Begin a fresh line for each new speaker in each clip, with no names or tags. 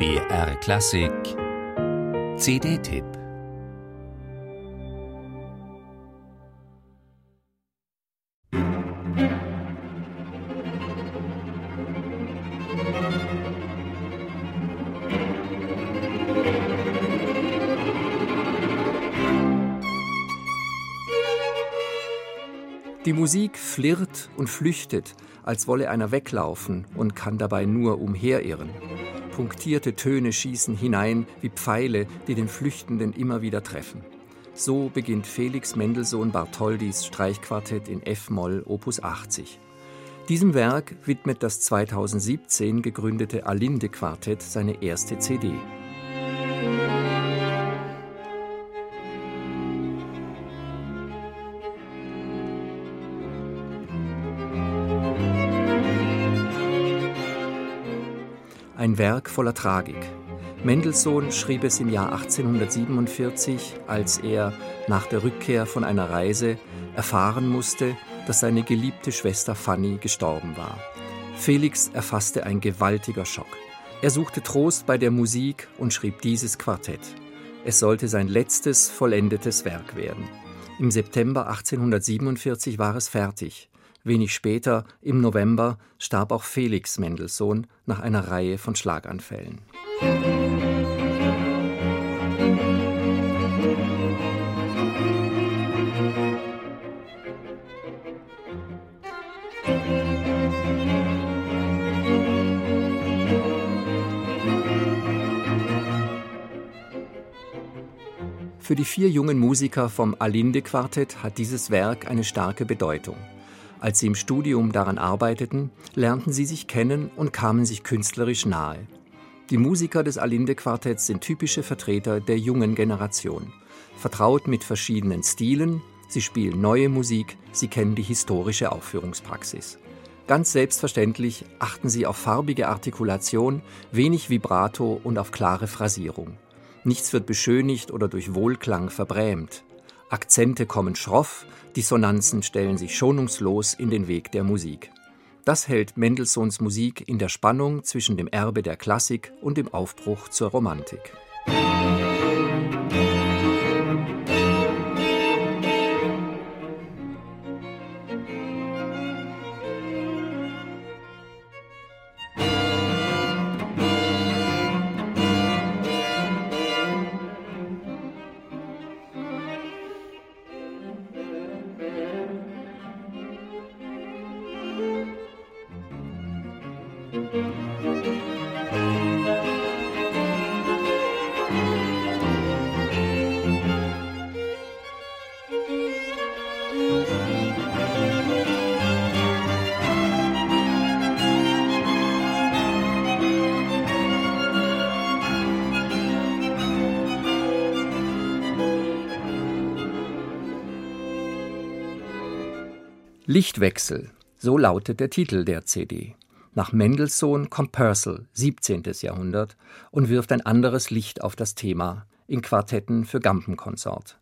BR Klassik CD-Tipp
Die Musik flirrt und flüchtet, als wolle einer weglaufen und kann dabei nur umherirren. Punktierte Töne schießen hinein wie Pfeile, die den Flüchtenden immer wieder treffen. So beginnt Felix Mendelssohn Bartholdis Streichquartett in F-Moll Opus 80. Diesem Werk widmet das 2017 gegründete Alinde Quartett seine erste CD. Ein Werk voller Tragik. Mendelssohn schrieb es im Jahr 1847, als er nach der Rückkehr von einer Reise erfahren musste, dass seine geliebte Schwester Fanny gestorben war. Felix erfasste ein gewaltiger Schock. Er suchte Trost bei der Musik und schrieb dieses Quartett. Es sollte sein letztes vollendetes Werk werden. Im September 1847 war es fertig. Wenig später, im November, starb auch Felix Mendelssohn nach einer Reihe von Schlaganfällen. Für die vier jungen Musiker vom Alinde Quartett hat dieses Werk eine starke Bedeutung. Als sie im Studium daran arbeiteten, lernten sie sich kennen und kamen sich künstlerisch nahe. Die Musiker des Alinde-Quartetts sind typische Vertreter der jungen Generation. Vertraut mit verschiedenen Stilen, sie spielen neue Musik, sie kennen die historische Aufführungspraxis. Ganz selbstverständlich achten sie auf farbige Artikulation, wenig Vibrato und auf klare Phrasierung. Nichts wird beschönigt oder durch Wohlklang verbrämt. Akzente kommen schroff, Dissonanzen stellen sich schonungslos in den Weg der Musik. Das hält Mendelssohns Musik in der Spannung zwischen dem Erbe der Klassik und dem Aufbruch zur Romantik. Lichtwechsel, so lautet der Titel der CD. Nach Mendelssohn kommt Purcell, 17. Jahrhundert, und wirft ein anderes Licht auf das Thema in Quartetten für Gampenkonsort.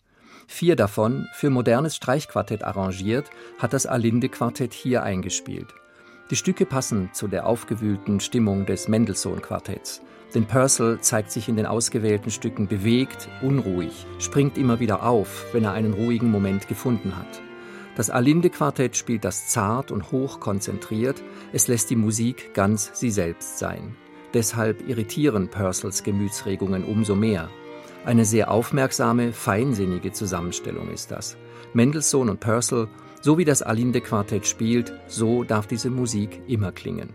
Vier davon, für modernes Streichquartett arrangiert, hat das Alinde-Quartett hier eingespielt. Die Stücke passen zu der aufgewühlten Stimmung des Mendelssohn-Quartetts. Denn Purcell zeigt sich in den ausgewählten Stücken bewegt, unruhig, springt immer wieder auf, wenn er einen ruhigen Moment gefunden hat. Das Alinde-Quartett spielt das zart und hoch konzentriert, es lässt die Musik ganz sie selbst sein. Deshalb irritieren Purcells Gemütsregungen umso mehr. Eine sehr aufmerksame, feinsinnige Zusammenstellung ist das. Mendelssohn und Purcell, so wie das Alinde-Quartett spielt, so darf diese Musik immer klingen.